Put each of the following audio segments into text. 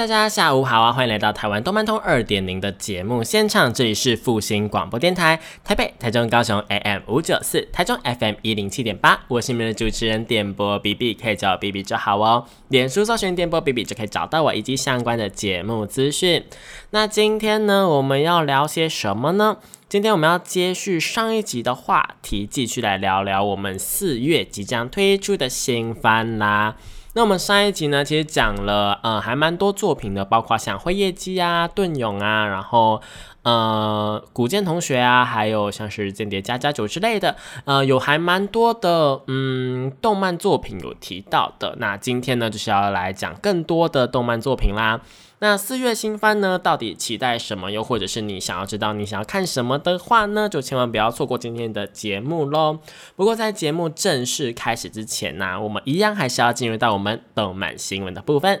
大家下午好啊！欢迎来到台湾动漫通二点零的节目现场，这里是复兴广播电台，台北、台中、高雄 AM 五九四，台中 FM 一零七点八，我是你们的主持人电波 B B，可以叫我 B B 就好哦。脸书搜寻电波 B B 就可以找到我以及相关的节目资讯。那今天呢，我们要聊些什么呢？今天我们要接续上一集的话题，继续来聊聊我们四月即将推出的新番啦。那我们上一集呢，其实讲了，呃，还蛮多作品的，包括像辉夜姬啊、盾勇啊，然后呃，古剑同学啊，还有像是间谍加加九之类的，呃，有还蛮多的，嗯，动漫作品有提到的。那今天呢，就是要来讲更多的动漫作品啦。那四月新番呢，到底期待什么？又或者是你想要知道你想要看什么的话呢，就千万不要错过今天的节目喽。不过在节目正式开始之前呢，我们一样还是要进入到我们动漫新闻的部分。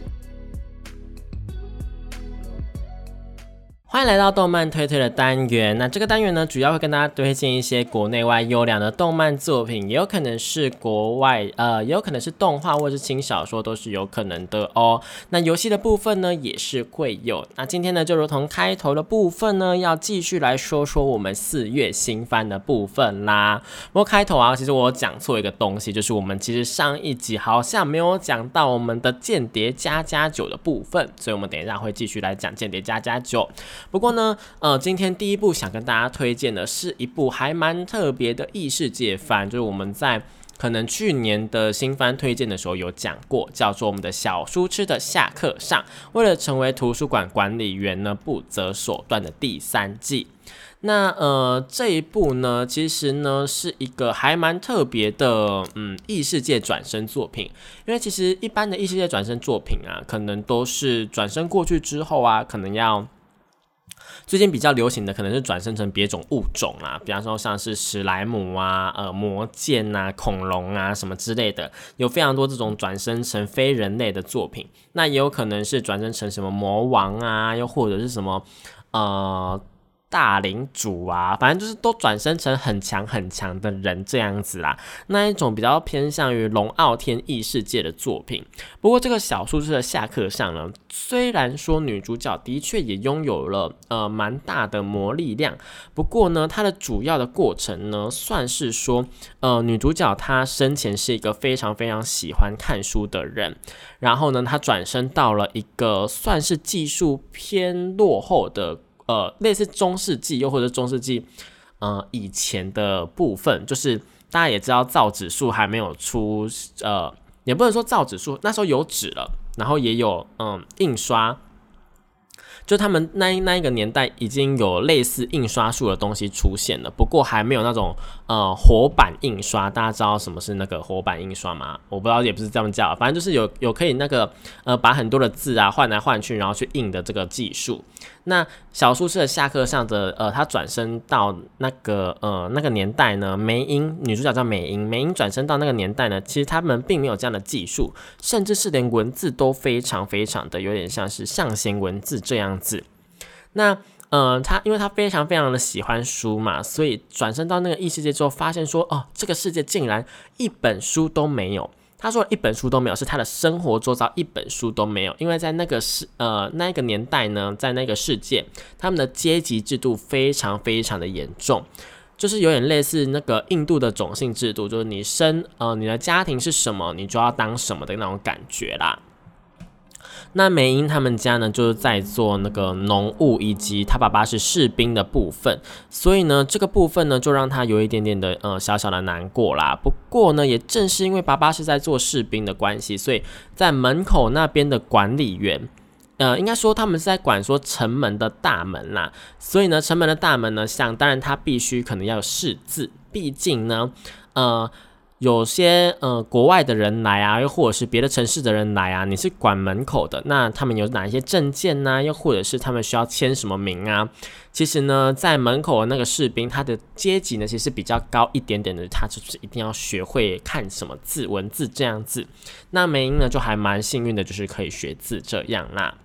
欢迎来到动漫推推的单元。那这个单元呢，主要会跟大家推荐一些国内外优良的动漫作品，也有可能是国外，呃，也有可能是动画或者是轻小说，都是有可能的哦。那游戏的部分呢，也是会有。那今天呢，就如同开头的部分呢，要继续来说说我们四月新番的部分啦。不过开头啊，其实我讲错一个东西，就是我们其实上一集好像没有讲到我们的间谍加加九的部分，所以我们等一下会继续来讲间谍加加九。不过呢，呃，今天第一部想跟大家推荐的是一部还蛮特别的异世界番，就是我们在可能去年的新番推荐的时候有讲过，叫做我们的小书痴的下课上，为了成为图书馆管理员呢，不择手段的第三季。那呃，这一部呢，其实呢是一个还蛮特别的，嗯，异世界转身作品。因为其实一般的异世界转身作品啊，可能都是转身过去之后啊，可能要。最近比较流行的可能是转生成别种物种啊，比方说像是史莱姆啊、呃魔剑啊、恐龙啊什么之类的，有非常多这种转生成非人类的作品。那也有可能是转生成什么魔王啊，又或者是什么呃。大领主啊，反正就是都转生成很强很强的人这样子啦。那一种比较偏向于龙傲天异世界的作品。不过这个小说是的下课上呢，虽然说女主角的确也拥有了呃蛮大的魔力量，不过呢，它的主要的过程呢，算是说呃女主角她生前是一个非常非常喜欢看书的人，然后呢，她转身到了一个算是技术偏落后的。呃，类似中世纪，又或者中世纪，呃，以前的部分，就是大家也知道，造纸术还没有出，呃，也不能说造纸术，那时候有纸了，然后也有嗯印刷。就他们那那一个年代已经有类似印刷术的东西出现了，不过还没有那种呃活版印刷。大家知道什么是那个活版印刷吗？我不知道，也不是这么叫，反正就是有有可以那个呃把很多的字啊换来换去，然后去印的这个技术。那小苏是下课上的呃，他转身到那个呃那个年代呢，梅英女主角叫梅英，梅英转身到那个年代呢，其实他们并没有这样的技术，甚至是连文字都非常非常的有点像是象形文字这样子。那呃，他因为他非常非常的喜欢书嘛，所以转身到那个异世界之后，发现说哦，这个世界竟然一本书都没有。他说一本书都没有，是他的生活做到一本书都没有，因为在那个世呃那个年代呢，在那个世界，他们的阶级制度非常非常的严重，就是有点类似那个印度的种姓制度，就是你生呃你的家庭是什么，你就要当什么的那种感觉啦。那美英他们家呢，就是在做那个农务，以及他爸爸是士兵的部分，所以呢，这个部分呢，就让他有一点点的呃小小的难过啦。不过呢，也正是因为爸爸是在做士兵的关系，所以在门口那边的管理员，呃，应该说他们是在管说城门的大门啦。所以呢，城门的大门呢，像当然他必须可能要有识字，毕竟呢，呃。有些呃国外的人来啊，又或者是别的城市的人来啊，你是管门口的，那他们有哪一些证件呢？又或者是他们需要签什么名啊？其实呢，在门口的那个士兵，他的阶级呢其实比较高一点点的，他就是一定要学会看什么字文字这样子。那梅英呢就还蛮幸运的，就是可以学字这样啦。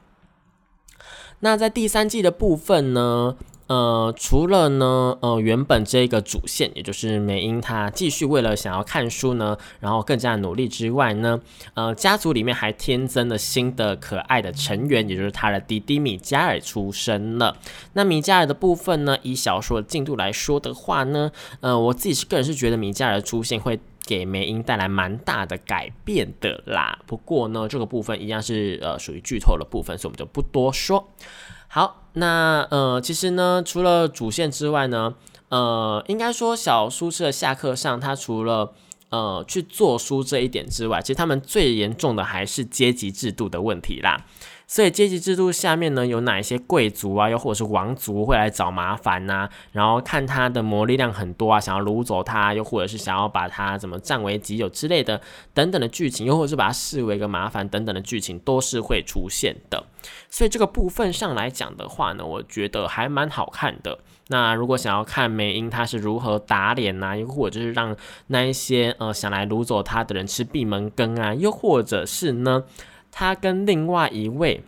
那在第三季的部分呢？呃，除了呢，呃，原本这个主线，也就是美英她继续为了想要看书呢，然后更加努力之外呢，呃，家族里面还添增了新的可爱的成员，也就是她的弟弟米加尔出生了。那米加尔的部分呢，以小说的进度来说的话呢，呃，我自己是个人是觉得米加尔的出现会给梅英带来蛮大的改变的啦。不过呢，这个部分一样是呃属于剧透的部分，所以我们就不多说。好，那呃，其实呢，除了主线之外呢，呃，应该说小书社下课上，他除了呃去做书这一点之外，其实他们最严重的还是阶级制度的问题啦。所以阶级制度下面呢，有哪一些贵族啊，又或者是王族会来找麻烦呐？然后看他的魔力量很多啊，想要掳走他，又或者是想要把他怎么占为己有之类的等等的剧情，又或者是把他视为一个麻烦等等的剧情，都是会出现的。所以这个部分上来讲的话呢，我觉得还蛮好看的。那如果想要看美英他是如何打脸呐，又或者是让那一些呃想来掳走他的人吃闭门羹啊，又或者是呢？他跟另外一位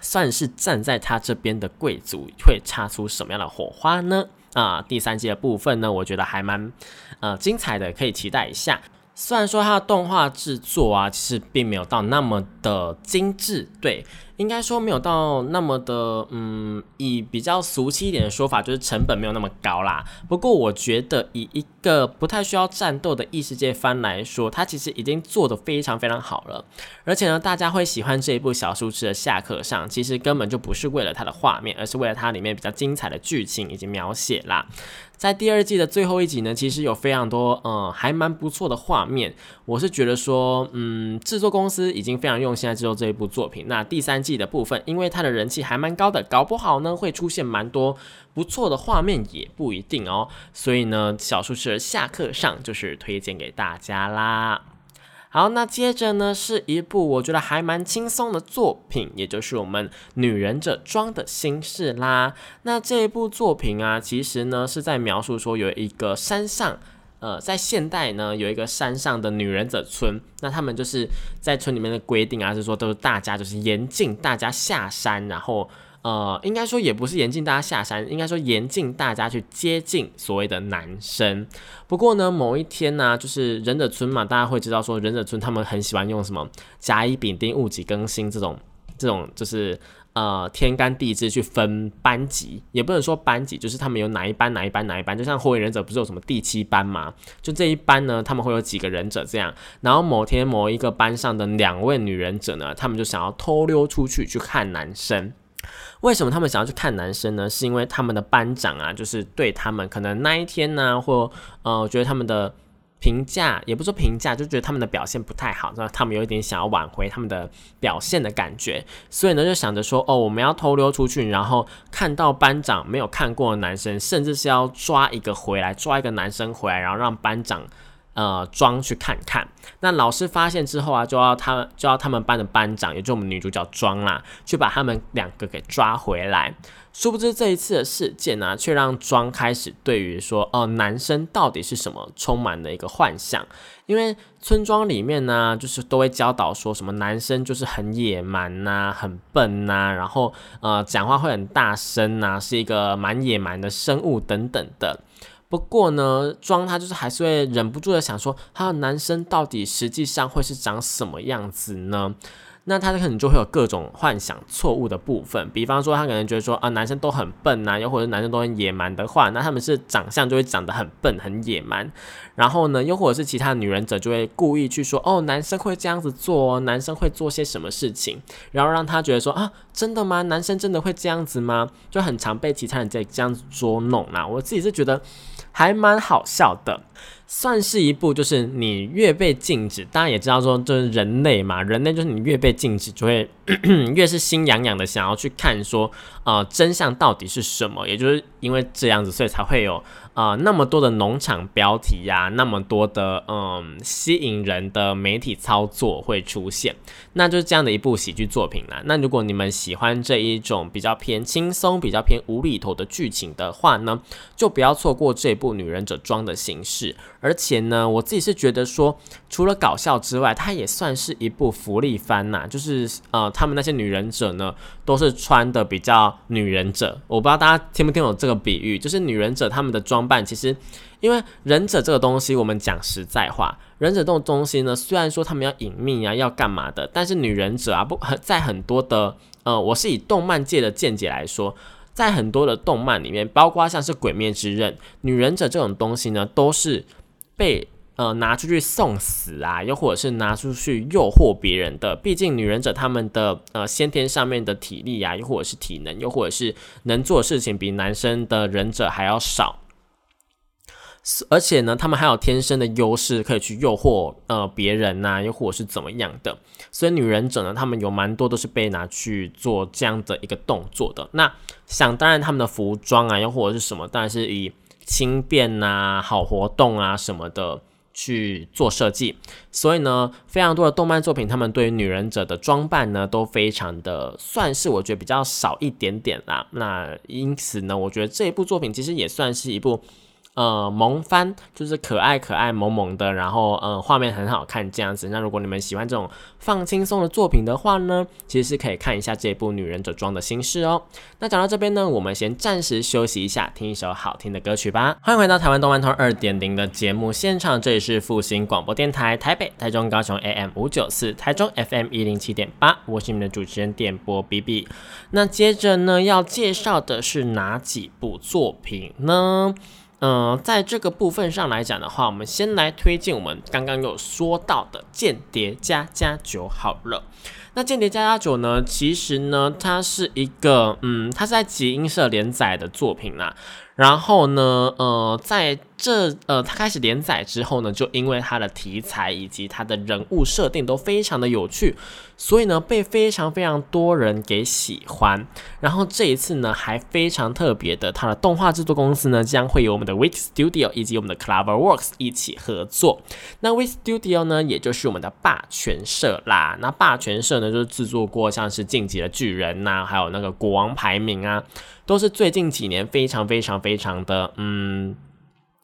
算是站在他这边的贵族会擦出什么样的火花呢？啊，第三季的部分呢，我觉得还蛮呃精彩的，可以期待一下。虽然说它的动画制作啊，其实并没有到那么的精致，对。应该说没有到那么的，嗯，以比较俗气一点的说法，就是成本没有那么高啦。不过我觉得以一个不太需要战斗的异世界番来说，它其实已经做得非常非常好了。而且呢，大家会喜欢这一部小书痴的下课上，其实根本就不是为了它的画面，而是为了它里面比较精彩的剧情以及描写啦。在第二季的最后一集呢，其实有非常多，嗯，还蛮不错的画面。我是觉得说，嗯，制作公司已经非常用心在制作这一部作品。那第三季的部分，因为它的人气还蛮高的，搞不好呢会出现蛮多不错的画面，也不一定哦。所以呢，小树是下课上就是推荐给大家啦。好，那接着呢是一部我觉得还蛮轻松的作品，也就是我们《女忍者装的心事》啦。那这一部作品啊，其实呢是在描述说有一个山上，呃，在现代呢有一个山上的女忍者村，那他们就是在村里面的规定啊，是说都是大家就是严禁大家下山，然后。呃，应该说也不是严禁大家下山，应该说严禁大家去接近所谓的男生。不过呢，某一天呢，就是忍者村嘛，大家会知道说忍者村他们很喜欢用什么甲乙丙丁戊己庚辛这种这种就是呃天干地支去分班级，也不能说班级，就是他们有哪一班哪一班哪一班，就像火影忍者不是有什么第七班嘛？就这一班呢，他们会有几个忍者这样。然后某天某一个班上的两位女忍者呢，他们就想要偷溜出去去看男生。为什么他们想要去看男生呢？是因为他们的班长啊，就是对他们可能那一天呢，或呃，觉得他们的评价也不说评价，就觉得他们的表现不太好，那他们有一点想要挽回他们的表现的感觉，所以呢，就想着说，哦，我们要偷溜出去，然后看到班长没有看过的男生，甚至是要抓一个回来，抓一个男生回来，然后让班长。呃，装去看看。那老师发现之后啊，就要他就要他们班的班长，也就我们女主角装啦，去把他们两个给抓回来。殊不知这一次的事件呢，却让庄开始对于说，哦，男生到底是什么，充满了一个幻想。因为村庄里面呢，就是都会教导说什么男生就是很野蛮呐，很笨呐，然后呃，讲话会很大声呐，是一个蛮野蛮的生物等等的。不过呢，庄他就是还是会忍不住的想说，他的男生到底实际上会是长什么样子呢？那他可能就会有各种幻想错误的部分，比方说他可能觉得说啊，男生都很笨呐，又或者男生都很野蛮的话，那他们是长相就会长得很笨很野蛮。然后呢，又或者是其他女人者就会故意去说哦，男生会这样子做，哦男生会做些什么事情，然后让他觉得说啊，真的吗？男生真的会这样子吗？就很常被其他人在这样子捉弄啦。我自己是觉得还蛮好笑的。算是一部，就是你越被禁止，大家也知道说，就是人类嘛，人类就是你越被禁止，就会 越是心痒痒的想要去看说，呃，真相到底是什么？也就是因为这样子，所以才会有。啊，那么多的农场标题呀，那么多的嗯吸引人的媒体操作会出现，那就是这样的一部喜剧作品啦。那如果你们喜欢这一种比较偏轻松、比较偏无厘头的剧情的话呢，就不要错过这部《女忍者装》的形式。而且呢，我自己是觉得说，除了搞笑之外，它也算是一部福利番呐。就是呃，他们那些女忍者呢，都是穿的比较女忍者。我不知道大家听不听懂这个比喻，就是女忍者他们的装扮，其实因为忍者这个东西，我们讲实在话，忍者这种东西呢，虽然说他们要隐秘啊，要干嘛的，但是女忍者啊，不很在很多的呃，我是以动漫界的见解来说。在很多的动漫里面，包括像是《鬼灭之刃》，女忍者这种东西呢，都是。被呃拿出去送死啊，又或者是拿出去诱惑别人的。毕竟女忍者他们的呃先天上面的体力啊，又或者是体能，又或者是能做事情比男生的忍者还要少。而且呢，他们还有天生的优势，可以去诱惑呃别人呐，又或者是怎么样的。所以女忍者呢，他们有蛮多都是被拿去做这样的一个动作的。那想当然，他们的服装啊，又或者是什么，当然是以。轻便呐，好活动啊什么的去做设计，所以呢，非常多的动漫作品，他们对于女忍者的装扮呢，都非常的算是我觉得比较少一点点啦。那因此呢，我觉得这一部作品其实也算是一部。呃，萌番就是可爱可爱萌萌的，然后呃，画面很好看这样子。那如果你们喜欢这种放轻松的作品的话呢，其实是可以看一下这部《女忍者装》的心事哦。那讲到这边呢，我们先暂时休息一下，听一首好听的歌曲吧。欢迎回到台湾动漫通二点零的节目现场，这里是复兴广播电台台北、台中、高雄 AM 五九四，台中 FM 一零七点八，我是你们的主持人电波 B B。那接着呢，要介绍的是哪几部作品呢？嗯，在这个部分上来讲的话，我们先来推荐我们刚刚有说到的《间谍加加九》好了。那《间谍加加九》呢，其实呢，它是一个，嗯，它是在集英社连载的作品啦。然后呢，呃，在这呃，它开始连载之后呢，就因为它的题材以及它的人物设定都非常的有趣，所以呢，被非常非常多人给喜欢。然后这一次呢，还非常特别的，它的动画制作公司呢，将会有我们的 Wit Studio 以及我们的 Cloverworks 一起合作。那 Wit Studio 呢，也就是我们的霸权社啦。那霸权社呢，就是制作过像是晋级的巨人呐，还有那个国王排名啊。都是最近几年非常非常非常的嗯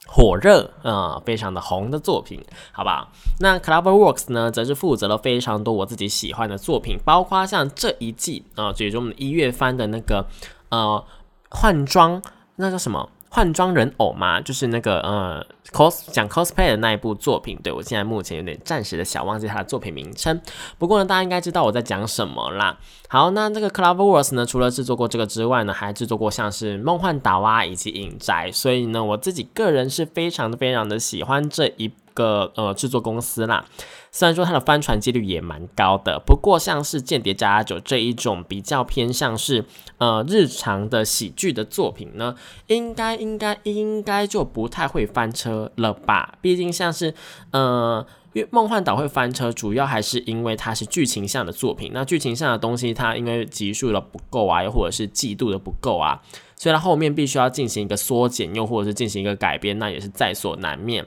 火热啊，非常的红的作品，好不好？那 CloverWorks 呢，则是负责了非常多我自己喜欢的作品，包括像这一季啊，就是我们一月番的那个呃换装，那叫什么？换装人偶嘛，就是那个呃，cos 讲 cosplay 的那一部作品。对我现在目前有点暂时的小忘记它的作品名称。不过呢，大家应该知道我在讲什么啦。好，那这个 Cloverworks 呢，除了制作过这个之外呢，还制作过像是梦幻岛啊以及影宅。所以呢，我自己个人是非常非常的喜欢这一个呃制作公司啦。虽然说它的翻船几率也蛮高的，不过像是《间谍加加酒》这一种比较偏向是呃日常的喜剧的作品呢，应该应该应该就不太会翻车了吧？毕竟像是呃，因为《梦幻岛》会翻车，主要还是因为它是剧情向的作品。那剧情上的东西，它因为集数的不够啊，又或者是季度的不够啊，所以它后面必须要进行一个缩减，又或者是进行一个改编，那也是在所难免。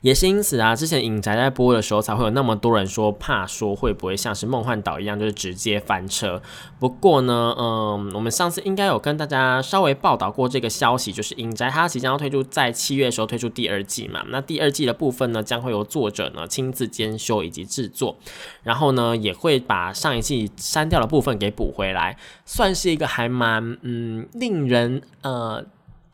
也是因此啊，之前影宅在播的时候，才会有那么多人说怕说会不会像是梦幻岛一样，就是直接翻车。不过呢，嗯，我们上次应该有跟大家稍微报道过这个消息，就是影宅它即将要推出在七月的时候推出第二季嘛。那第二季的部分呢，将会由作者呢亲自监修以及制作，然后呢也会把上一季删掉的部分给补回来，算是一个还蛮嗯令人呃。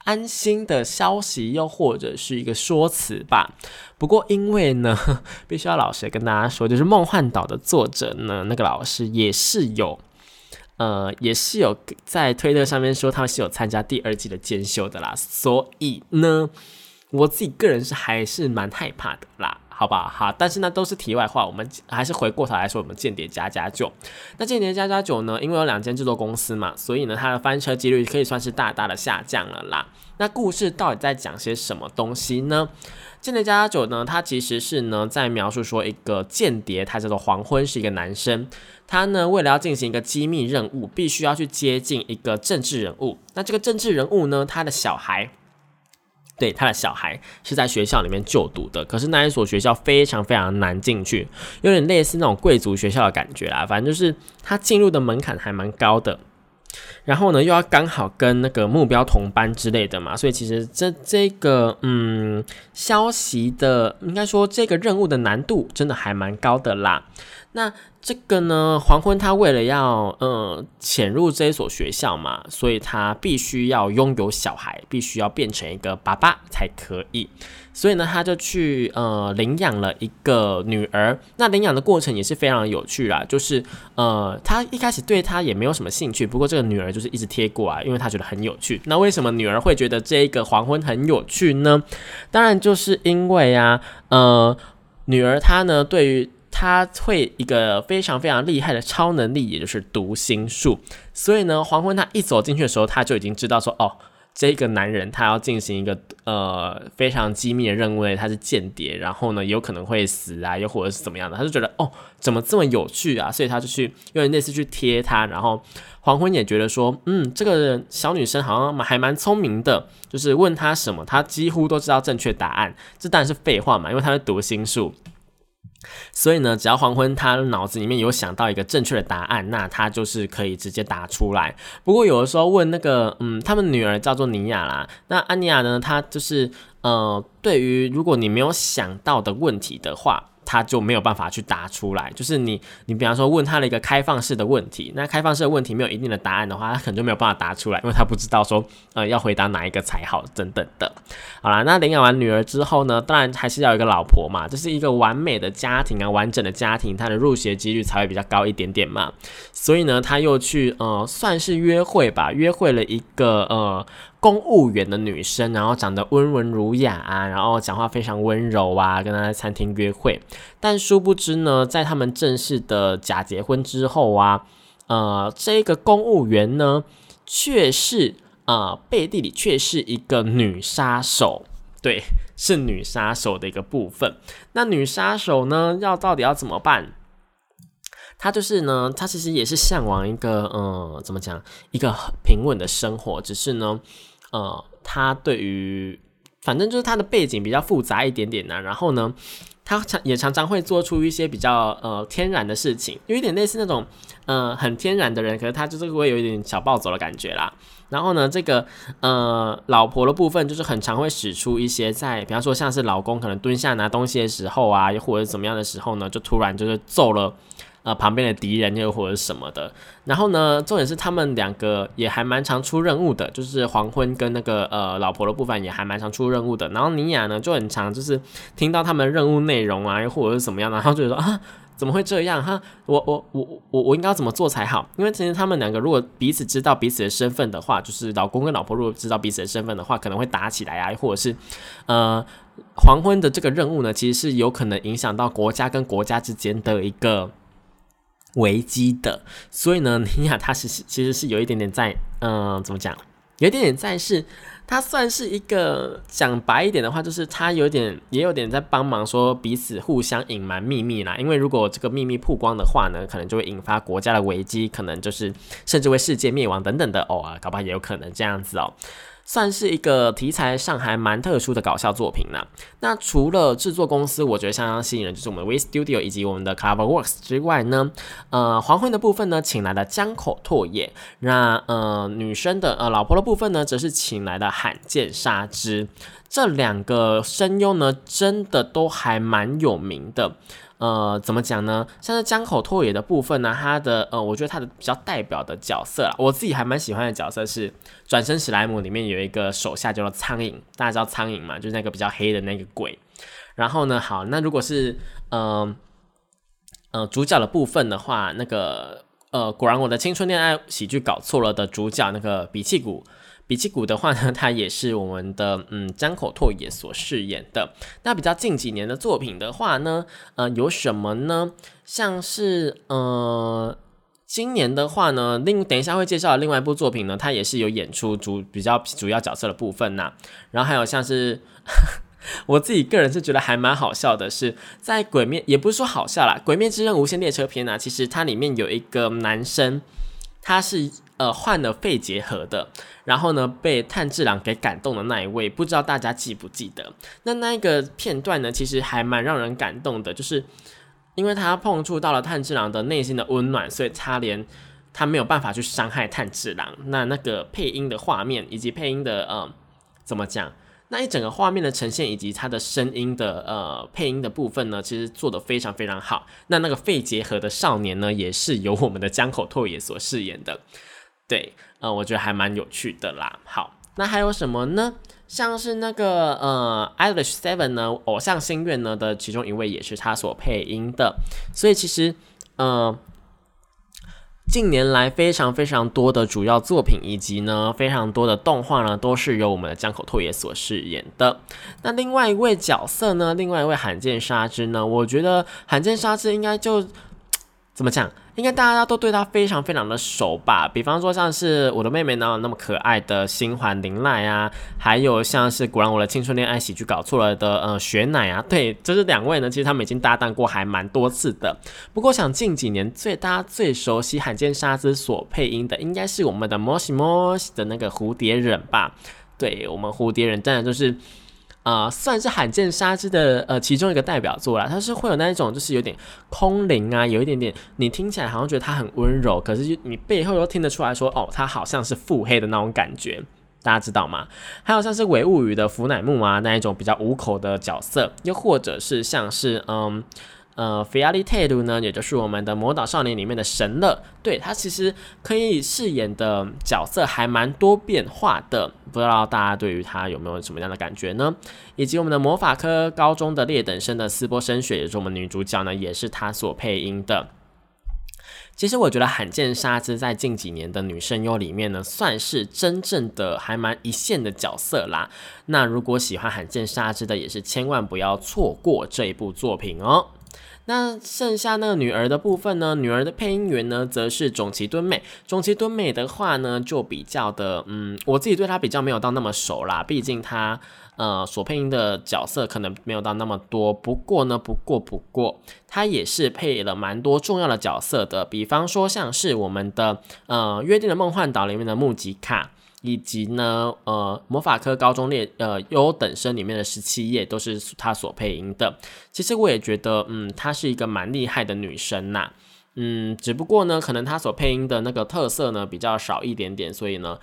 安心的消息，又或者是一个说辞吧。不过，因为呢，必须要老实跟大家说，就是《梦幻岛》的作者呢，那个老师也是有，呃，也是有在推特上面说他是有参加第二季的监修的啦。所以呢，我自己个人是还是蛮害怕的啦。好吧好？但是呢，都是题外话，我们还是回过头来说，我们间谍加加酒。那间谍加加酒呢，因为有两间制作公司嘛，所以呢，它的翻车几率可以算是大大的下降了啦。那故事到底在讲些什么东西呢？间谍加加酒呢，它其实是呢在描述说一个间谍，他叫做黄昏，是一个男生。他呢为了要进行一个机密任务，必须要去接近一个政治人物。那这个政治人物呢，他的小孩，对他的小孩是在学校里面就读的，可是那一所学校非常非常难进去，有点类似那种贵族学校的感觉啦。反正就是他进入的门槛还蛮高的。然后呢，又要刚好跟那个目标同班之类的嘛，所以其实这这个嗯消息的，应该说这个任务的难度真的还蛮高的啦。那这个呢，黄昏他为了要呃潜入这所学校嘛，所以他必须要拥有小孩，必须要变成一个爸爸才可以。所以呢，他就去呃领养了一个女儿。那领养的过程也是非常有趣啦，就是呃他一开始对他也没有什么兴趣，不过这个女儿就是一直贴过来，因为他觉得很有趣。那为什么女儿会觉得这个黄昏很有趣呢？当然就是因为啊，呃，女儿她呢对于他会一个非常非常厉害的超能力，也就是读心术。所以呢，黄昏他一走进去的时候，他就已经知道说哦。这个男人他要进行一个呃非常机密的任务，他是间谍，然后呢有可能会死啊，又或者是怎么样的，他就觉得哦怎么这么有趣啊，所以他就去用那次去贴他，然后黄昏也觉得说嗯这个小女生好像还蛮聪明的，就是问他什么，他几乎都知道正确答案，这当然是废话嘛，因为他是读心术。所以呢，只要黄昏他脑子里面有想到一个正确的答案，那他就是可以直接答出来。不过有的时候问那个，嗯，他们女儿叫做尼亚啦，那安尼亚呢，她就是呃，对于如果你没有想到的问题的话。他就没有办法去答出来，就是你，你比方说问他的一个开放式的问题，那开放式的问题没有一定的答案的话，他可能就没有办法答出来，因为他不知道说，呃，要回答哪一个才好等等的。好啦，那领养完女儿之后呢，当然还是要有一个老婆嘛，这是一个完美的家庭啊，完整的家庭，他的入学几率才会比较高一点点嘛。所以呢，他又去呃，算是约会吧，约会了一个呃。公务员的女生，然后长得温文儒雅啊，然后讲话非常温柔啊，跟她在餐厅约会。但殊不知呢，在他们正式的假结婚之后啊，呃，这个公务员呢，却是呃背地里却是一个女杀手，对，是女杀手的一个部分。那女杀手呢，要到底要怎么办？他就是呢，他其实也是向往一个，呃，怎么讲，一个平稳的生活，只是呢。呃，他对于反正就是他的背景比较复杂一点点呢，然后呢，他常也常常会做出一些比较呃天然的事情，有一点类似那种呃很天然的人，可是他就是会有一点小暴走的感觉啦。然后呢，这个呃老婆的部分就是很常会使出一些在，比方说像是老公可能蹲下拿东西的时候啊，又或者怎么样的时候呢，就突然就是揍了。呃，旁边的敌人又或者什么的，然后呢，重点是他们两个也还蛮常出任务的，就是黄昏跟那个呃老婆的部分也还蛮常出任务的。然后尼亚呢就很常就是听到他们任务内容啊，又或者是怎么样的，然后就说啊，怎么会这样？哈，我我我我我应该要怎么做才好？因为其实他们两个如果彼此知道彼此的身份的话，就是老公跟老婆如果知道彼此的身份的话，可能会打起来啊，或者是呃黄昏的这个任务呢，其实是有可能影响到国家跟国家之间的一个。危机的，所以呢，尼亚他是其实是有一点点在，嗯，怎么讲？有一点点在是，他算是一个讲白一点的话，就是他有点也有点在帮忙说彼此互相隐瞒秘密啦。因为如果这个秘密曝光的话呢，可能就会引发国家的危机，可能就是甚至会世界灭亡等等的哦啊，搞不好也有可能这样子哦。算是一个题材上还蛮特殊的搞笑作品呢。那除了制作公司，我觉得相当吸引人，就是我们 We Studio 以及我们的 Cover Works 之外呢，呃，黄昏的部分呢，请来了江口拓也。那呃，女生的呃老婆的部分呢，则是请来了罕见沙织。这两个声优呢，真的都还蛮有名的。呃，怎么讲呢？像是江口拓也的部分呢，他的呃，我觉得他的比较代表的角色啦，我自己还蛮喜欢的角色是《转身史莱姆》里面有一个手下叫做苍蝇，大家知道苍蝇嘛？就是那个比较黑的那个鬼。然后呢，好，那如果是嗯呃主角的部分的话，那个呃，果然我的青春恋爱喜剧搞错了的主角那个比气谷。比奇谷的话呢，他也是我们的嗯江口拓也所饰演的。那比较近几年的作品的话呢，呃，有什么呢？像是呃，今年的话呢，另等一下会介绍另外一部作品呢，他也是有演出主比较主要角色的部分呐。然后还有像是。我自己个人是觉得还蛮好笑的，是在《鬼灭》也不是说好笑啦，《鬼灭之刃：无限列车篇》啊，其实它里面有一个男生，他是呃换了肺结核的，然后呢被炭治郎给感动的那一位，不知道大家记不记得？那那一个片段呢，其实还蛮让人感动的，就是因为他碰触到了炭治郎的内心的温暖，所以他连他没有办法去伤害炭治郎。那那个配音的画面以及配音的呃怎么讲？那一整个画面的呈现以及它的声音的呃配音的部分呢，其实做的非常非常好。那那个肺结核的少年呢，也是由我们的江口拓也所饰演的。对，呃，我觉得还蛮有趣的啦。好，那还有什么呢？像是那个呃，Irish Seven 呢，偶像心愿呢的其中一位也是他所配音的。所以其实，呃。近年来非常非常多的主要作品，以及呢非常多的动画呢，都是由我们的江口拓也所饰演的。那另外一位角色呢，另外一位罕见沙之呢，我觉得罕见沙之应该就怎么讲？应该大家都对他非常非常的熟吧？比方说像是我的妹妹呢，那么可爱的新环铃奈啊，还有像是果然我的青春恋爱喜剧搞错了的呃雪乃啊，对，就是两位呢，其实他们已经搭档过还蛮多次的。不过想近几年最大家最熟悉罕见沙子所配音的，应该是我们的摩西摩西的那个蝴蝶忍吧？对我们蝴蝶忍真的就是。啊，算是罕见沙之的呃其中一个代表作啦。它是会有那一种，就是有点空灵啊，有一点点，你听起来好像觉得它很温柔，可是你背后又听得出来说，哦，它好像是腹黑的那种感觉，大家知道吗？还有像是伪物语的福乃木啊那一种比较无口的角色，又或者是像是嗯。呃，菲亚利泰鲁呢，也就是我们的《魔导少年》里面的神乐，对他其实可以饰演的角色还蛮多变化的，不知道大家对于他有没有什么样的感觉呢？以及我们的魔法科高中的劣等生的斯波升雪，也是我们女主角呢，也是他所配音的。其实我觉得罕见沙之在近几年的女声优里面呢，算是真正的还蛮一线的角色啦。那如果喜欢罕见沙之的，也是千万不要错过这一部作品哦。那剩下那个女儿的部分呢？女儿的配音员呢，则是种崎敦美。种崎敦美的话呢，就比较的，嗯，我自己对她比较没有到那么熟啦。毕竟她，呃，所配音的角色可能没有到那么多。不过呢，不过不过，她也是配了蛮多重要的角色的。比方说，像是我们的，呃，约定的梦幻岛里面的木吉卡。以及呢，呃，魔法科高中列呃优等生里面的十七页都是他所配音的。其实我也觉得，嗯，她是一个蛮厉害的女生呐。嗯，只不过呢，可能她所配音的那个特色呢比较少一点点，所以呢，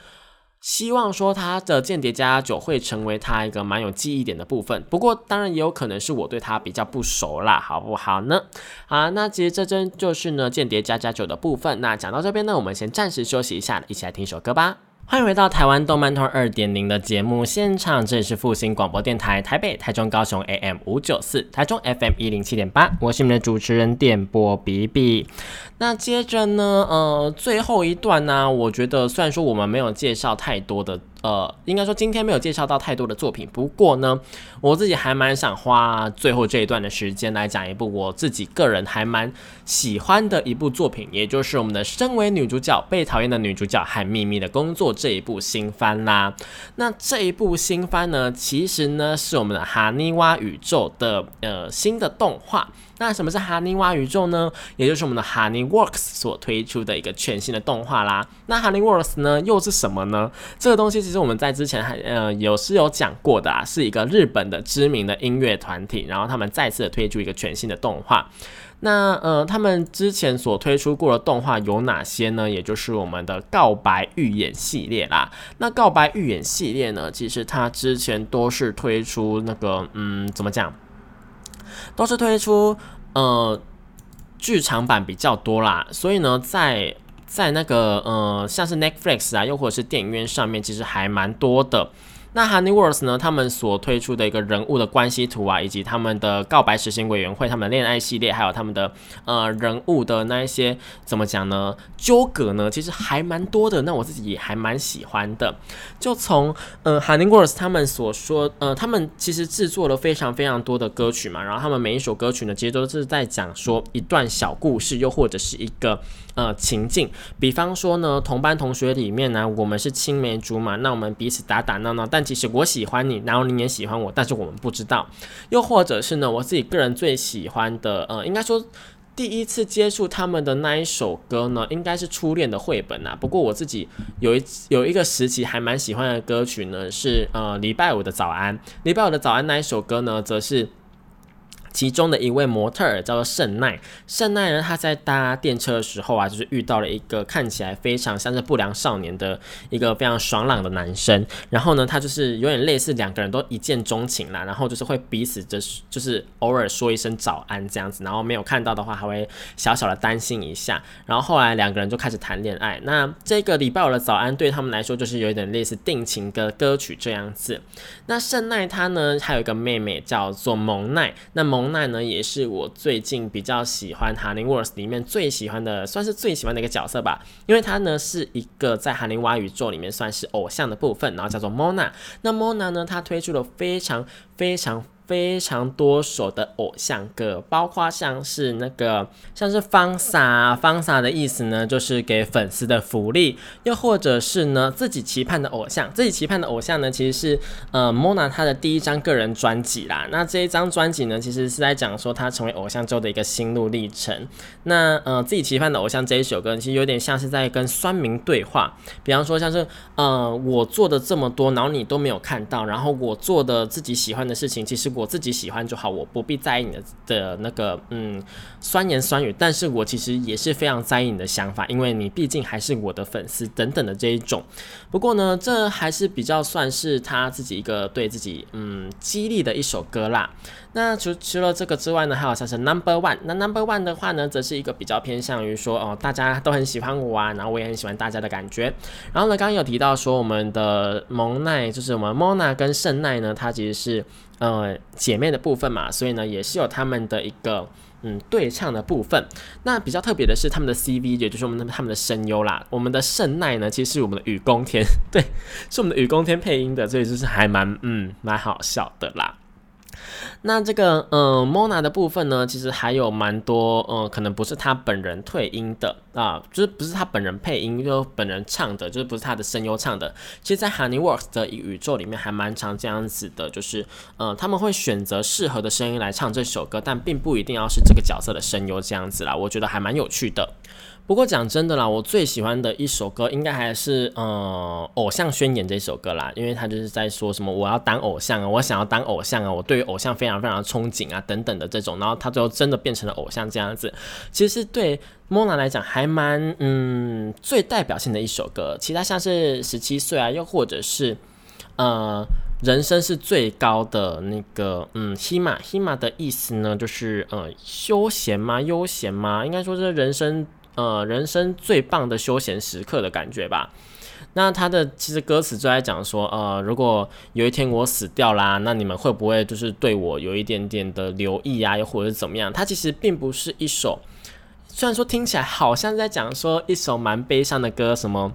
希望说她的间谍加九会成为她一个蛮有记忆点的部分。不过当然也有可能是我对她比较不熟啦，好不好呢？好，那其实这真就是呢间谍加加九的部分。那讲到这边呢，我们先暂时休息一下，一起来听首歌吧。欢迎回到台湾动漫通二点零的节目现场，这里是复兴广播电台台北、台中、高雄 AM 五九四，台中 FM 一零七点八，我是你们的主持人电波比比。那接着呢，呃，最后一段呢，我觉得虽然说我们没有介绍太多的。呃，应该说今天没有介绍到太多的作品，不过呢，我自己还蛮想花最后这一段的时间来讲一部我自己个人还蛮喜欢的一部作品，也就是我们的《身为女主角被讨厌的女主角和秘密的工作》这一部新番啦。那这一部新番呢，其实呢是我们的哈尼瓦宇宙的呃新的动画。那什么是哈尼瓦宇宙呢？也就是我们的 Honey Works 所推出的一个全新的动画啦。那 Honey Works 呢，又是什么呢？这个东西其实我们在之前还呃有是有讲过的啊，是一个日本的知名的音乐团体，然后他们再次推出一个全新的动画。那呃，他们之前所推出过的动画有哪些呢？也就是我们的告白预演系列啦。那告白预演系列呢，其实它之前都是推出那个嗯，怎么讲？都是推出呃剧场版比较多啦，所以呢，在在那个呃像是 Netflix 啊，又或者是电影院上面，其实还蛮多的。那 Honeyworth 呢，他们所推出的一个人物的关系图啊，以及他们的告白实行委员会、他们的恋爱系列，还有他们的呃人物的那一些怎么讲呢？纠葛呢，其实还蛮多的。那我自己也还蛮喜欢的。就从呃 Honeyworth 他们所说，呃，他们其实制作了非常非常多的歌曲嘛，然后他们每一首歌曲呢，其实都是在讲说一段小故事，又或者是一个。呃，情境，比方说呢，同班同学里面呢，我们是青梅竹马，那我们彼此打打闹闹，但其实我喜欢你，然后你也喜欢我，但是我们不知道。又或者是呢，我自己个人最喜欢的，呃，应该说第一次接触他们的那一首歌呢，应该是初恋的绘本啊。不过我自己有一有一个时期还蛮喜欢的歌曲呢，是呃礼拜五的早安，礼拜五的早安那一首歌呢，则是。其中的一位模特儿叫做圣奈，圣奈呢，他在搭电车的时候啊，就是遇到了一个看起来非常像是不良少年的一个非常爽朗的男生，然后呢，他就是有点类似两个人都一见钟情啦，然后就是会彼此就是就是偶尔说一声早安这样子，然后没有看到的话还会小小的担心一下，然后后来两个人就开始谈恋爱。那这个礼拜五的早安对他们来说就是有一点类似定情的歌曲这样子。那圣奈他呢还有一个妹妹叫做蒙奈，那蒙。蒙奈呢，也是我最近比较喜欢《哈林沃斯》里面最喜欢的，算是最喜欢的一个角色吧。因为他呢是一个在哈林蛙宇宙里面算是偶像的部分，然后叫做 Mona。那 Mona 呢，他推出了非常非常。非常多首的偶像歌，包括像是那个像是方萨，方萨的意思呢，就是给粉丝的福利，又或者是呢自己期盼的偶像，自己期盼的偶像呢，其实是呃 Mona 她的第一张个人专辑啦。那这一张专辑呢，其实是在讲说她成为偶像之后的一个心路历程。那呃自己期盼的偶像这一首歌，其实有点像是在跟酸民对话，比方说像是呃我做的这么多，然后你都没有看到，然后我做的自己喜欢的事情，其实。我自己喜欢就好，我不必在意你的的那个嗯酸言酸语，但是我其实也是非常在意你的想法，因为你毕竟还是我的粉丝等等的这一种。不过呢，这还是比较算是他自己一个对自己嗯激励的一首歌啦。那除除了这个之外呢，还有像是 Number One。那 Number One 的话呢，则是一个比较偏向于说哦，大家都很喜欢我啊，然后我也很喜欢大家的感觉。然后呢，刚刚有提到说我们的蒙奈，就是我们 Mona 跟圣奈呢，它其实是。呃，姐妹的部分嘛，所以呢，也是有他们的一个嗯对唱的部分。那比较特别的是他们的 CV，也就是我们他们的声优啦。我们的圣奈呢，其实是我们的雨宫天，对，是我们的雨宫天配音的，所以就是还蛮嗯蛮好笑的啦。那这个呃，Mona 的部分呢，其实还有蛮多呃，可能不是他本人退音的啊，就是不是他本人配音，就本人唱的，就是不是他的声优唱的。其实，在 Honeyworks 的宇宙里面，还蛮常这样子的，就是呃，他们会选择适合的声音来唱这首歌，但并不一定要是这个角色的声优这样子啦。我觉得还蛮有趣的。不过讲真的啦，我最喜欢的一首歌应该还是呃《偶像宣言》这首歌啦，因为他就是在说什么我要当偶像啊，我想要当偶像啊，我对于偶像非常非常的憧憬啊等等的这种，然后他最后真的变成了偶像这样子，其实对 Mona 来讲还蛮嗯最代表性的一首歌，其他像是十七岁啊，又或者是呃人生是最高的那个嗯 Hima Hima 的意思呢，就是呃休闲吗？悠闲吗？应该说是人生。呃，人生最棒的休闲时刻的感觉吧。那他的其实歌词就在讲说，呃，如果有一天我死掉啦，那你们会不会就是对我有一点点的留意啊，又或者是怎么样？他其实并不是一首，虽然说听起来好像在讲说一首蛮悲伤的歌，什么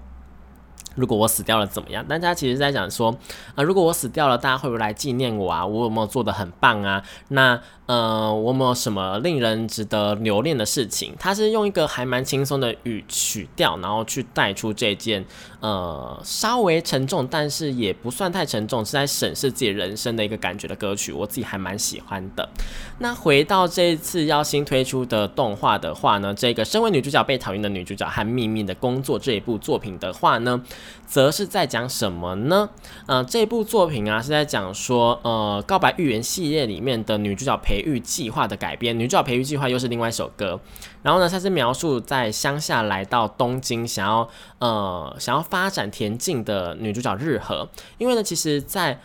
如果我死掉了怎么样？但他其实在讲说，啊，如果我死掉了，大家会不会来纪念我啊？我有没有做的很棒啊？那。呃，我有没有什么令人值得留恋的事情？他是用一个还蛮轻松的语曲调，然后去带出这件呃稍微沉重，但是也不算太沉重，是在审视自己人生的一个感觉的歌曲，我自己还蛮喜欢的。那回到这一次要新推出的动画的话呢，这个身为女主角被讨厌的女主角和秘密的工作这一部作品的话呢，则是在讲什么呢？呃，这部作品啊是在讲说，呃，告白预言系列里面的女主角。培育计划的改编，女主角培育计划又是另外一首歌。然后呢，它是描述在乡下来到东京，想要呃想要发展田径的女主角日和。因为呢，其实在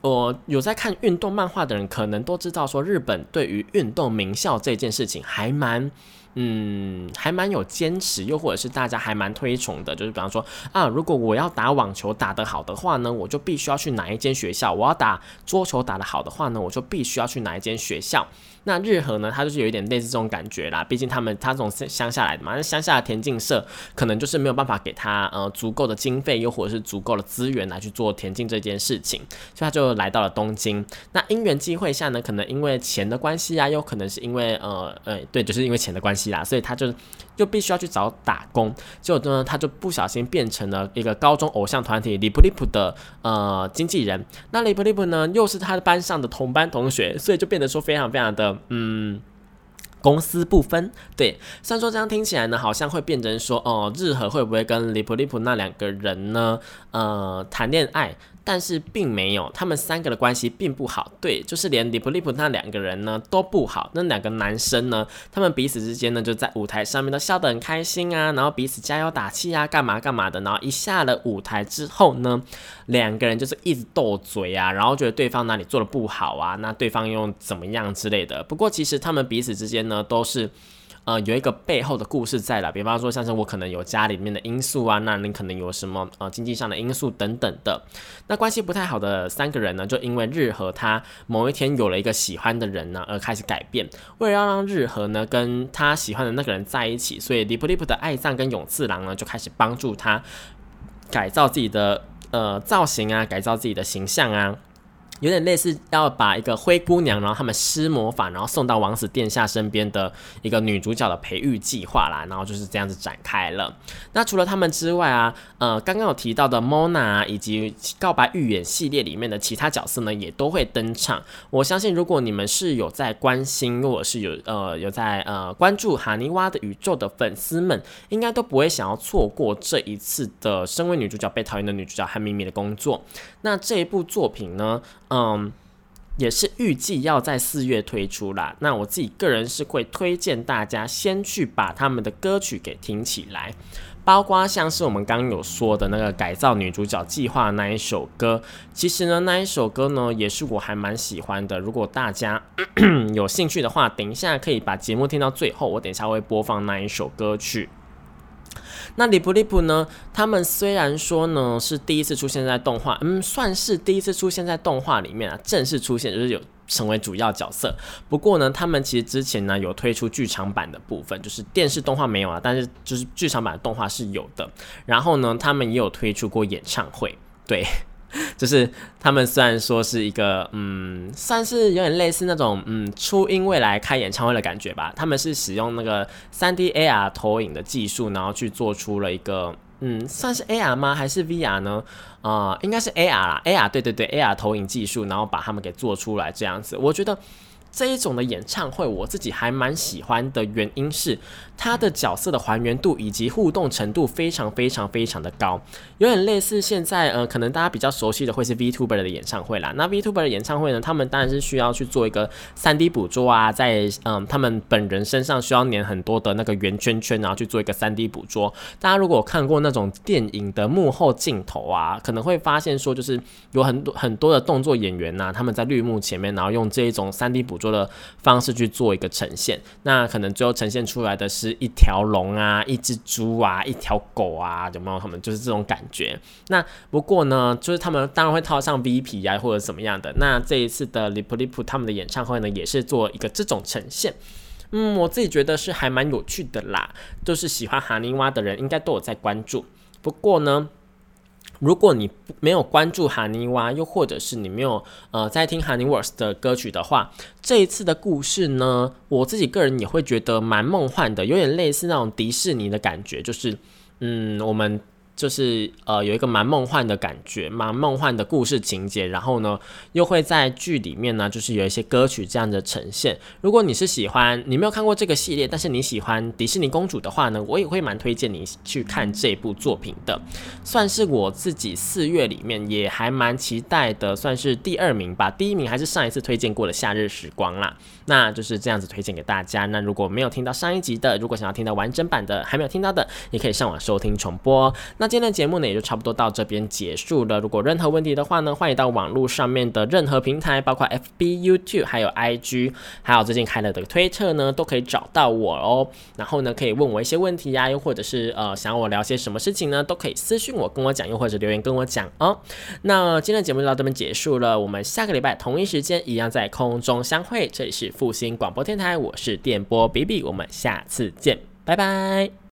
我有在看运动漫画的人，可能都知道说日本对于运动名校这件事情还蛮嗯，还蛮有坚持，又或者是大家还蛮推崇的，就是比方说啊，如果我要打网球打得好的话呢，我就必须要去哪一间学校；我要打桌球打得好的话呢，我就必须要去哪一间学校。那日和呢，他就是有一点类似这种感觉啦，毕竟他们他从乡下来的嘛，那乡下的田径社可能就是没有办法给他呃足够的经费，又或者是足够的资源来去做田径这件事情，所以他就来到了东京。那因缘际会下呢，可能因为钱的关系啊，又可能是因为呃呃对，就是因为钱的关系啦，所以他就就必须要去找打工。结果呢，他就不小心变成了一个高中偶像团体里布利普的呃经纪人。那里布利普呢，又是他的班上的同班同学，所以就变得说非常非常的。嗯，公私不分。对，虽然说这样听起来呢，好像会变成说，哦，日和会不会跟利普利普那两个人呢，呃，谈恋爱？但是并没有，他们三个的关系并不好。对，就是连里普利普那两个人呢都不好。那两个男生呢，他们彼此之间呢就在舞台上面都笑得很开心啊，然后彼此加油打气啊，干嘛干嘛的。然后一下了舞台之后呢，两个人就是一直斗嘴啊，然后觉得对方哪里做的不好啊，那对方又怎么样之类的。不过其实他们彼此之间呢都是。呃，有一个背后的故事在了，比方说像是我可能有家里面的因素啊，那你可能有什么呃经济上的因素等等的。那关系不太好的三个人呢，就因为日和他某一天有了一个喜欢的人呢，而开始改变。为了要让日和呢跟他喜欢的那个人在一起，所以利普利普的爱藏跟永次郎呢就开始帮助他改造自己的呃造型啊，改造自己的形象啊。有点类似要把一个灰姑娘，然后他们施魔法，然后送到王子殿下身边的一个女主角的培育计划啦，然后就是这样子展开了。那除了他们之外啊，呃，刚刚有提到的 Mona 以及告白预演系列里面的其他角色呢，也都会登场。我相信，如果你们是有在关心，或者是有呃有在呃关注哈尼娃的宇宙的粉丝们，应该都不会想要错过这一次的身为女主角被讨厌的女主角和咪咪的工作。那这一部作品呢？嗯，也是预计要在四月推出啦。那我自己个人是会推荐大家先去把他们的歌曲给听起来，包括像是我们刚刚有说的那个改造女主角计划那一首歌。其实呢，那一首歌呢也是我还蛮喜欢的。如果大家 有兴趣的话，等一下可以把节目听到最后，我等一下会播放那一首歌曲。那里布利普呢？他们虽然说呢是第一次出现在动画，嗯，算是第一次出现在动画里面啊，正式出现就是有成为主要角色。不过呢，他们其实之前呢有推出剧场版的部分，就是电视动画没有啊，但是就是剧场版的动画是有的。然后呢，他们也有推出过演唱会，对。就是他们虽然说是一个，嗯，算是有点类似那种，嗯，初音未来开演唱会的感觉吧。他们是使用那个三 D AR 投影的技术，然后去做出了一个，嗯，算是 AR 吗？还是 VR 呢？啊，应该是 AR 啦，AR，对对对，AR 投影技术，然后把他们给做出来这样子。我觉得这一种的演唱会，我自己还蛮喜欢的原因是。它的角色的还原度以及互动程度非常非常非常的高，有点类似现在呃，可能大家比较熟悉的会是 VTuber 的演唱会啦。那 VTuber 的演唱会呢，他们当然是需要去做一个 3D 捕捉啊，在嗯他们本人身上需要粘很多的那个圆圈圈，然后去做一个 3D 捕捉。大家如果看过那种电影的幕后镜头啊，可能会发现说，就是有很多很多的动作演员呐，他们在绿幕前面，然后用这一种 3D 捕捉的方式去做一个呈现，那可能最后呈现出来的是。是一条龙啊，一只猪啊，一条狗啊，有没有？他们就是这种感觉。那不过呢，就是他们当然会套上 V P 啊，或者怎么样的。那这一次的 Lip Lip 他们的演唱会呢，也是做一个这种呈现。嗯，我自己觉得是还蛮有趣的啦。就是喜欢哈尼蛙的人应该都有在关注。不过呢。如果你没有关注哈尼娃，又或者是你没有呃在听 Honeyworks 的歌曲的话，这一次的故事呢，我自己个人也会觉得蛮梦幻的，有点类似那种迪士尼的感觉，就是嗯我们。就是呃有一个蛮梦幻的感觉，蛮梦幻的故事情节，然后呢又会在剧里面呢，就是有一些歌曲这样的呈现。如果你是喜欢你没有看过这个系列，但是你喜欢迪士尼公主的话呢，我也会蛮推荐你去看这部作品的，算是我自己四月里面也还蛮期待的，算是第二名吧。第一名还是上一次推荐过的《夏日时光》啦。那就是这样子推荐给大家。那如果没有听到上一集的，如果想要听到完整版的，还没有听到的，也可以上网收听重播。那那今天的节目呢，也就差不多到这边结束了。如果任何问题的话呢，欢迎到网络上面的任何平台，包括 FB、YouTube，还有 IG，还有最近开了的推特呢，都可以找到我哦。然后呢，可以问我一些问题呀，又或者是呃，想我聊些什么事情呢，都可以私信我跟我讲，又或者留言跟我讲哦。那今天的节目就到这边结束了，我们下个礼拜同一时间一样在空中相会。这里是复兴广播电台，我是电波比比，我们下次见，拜拜。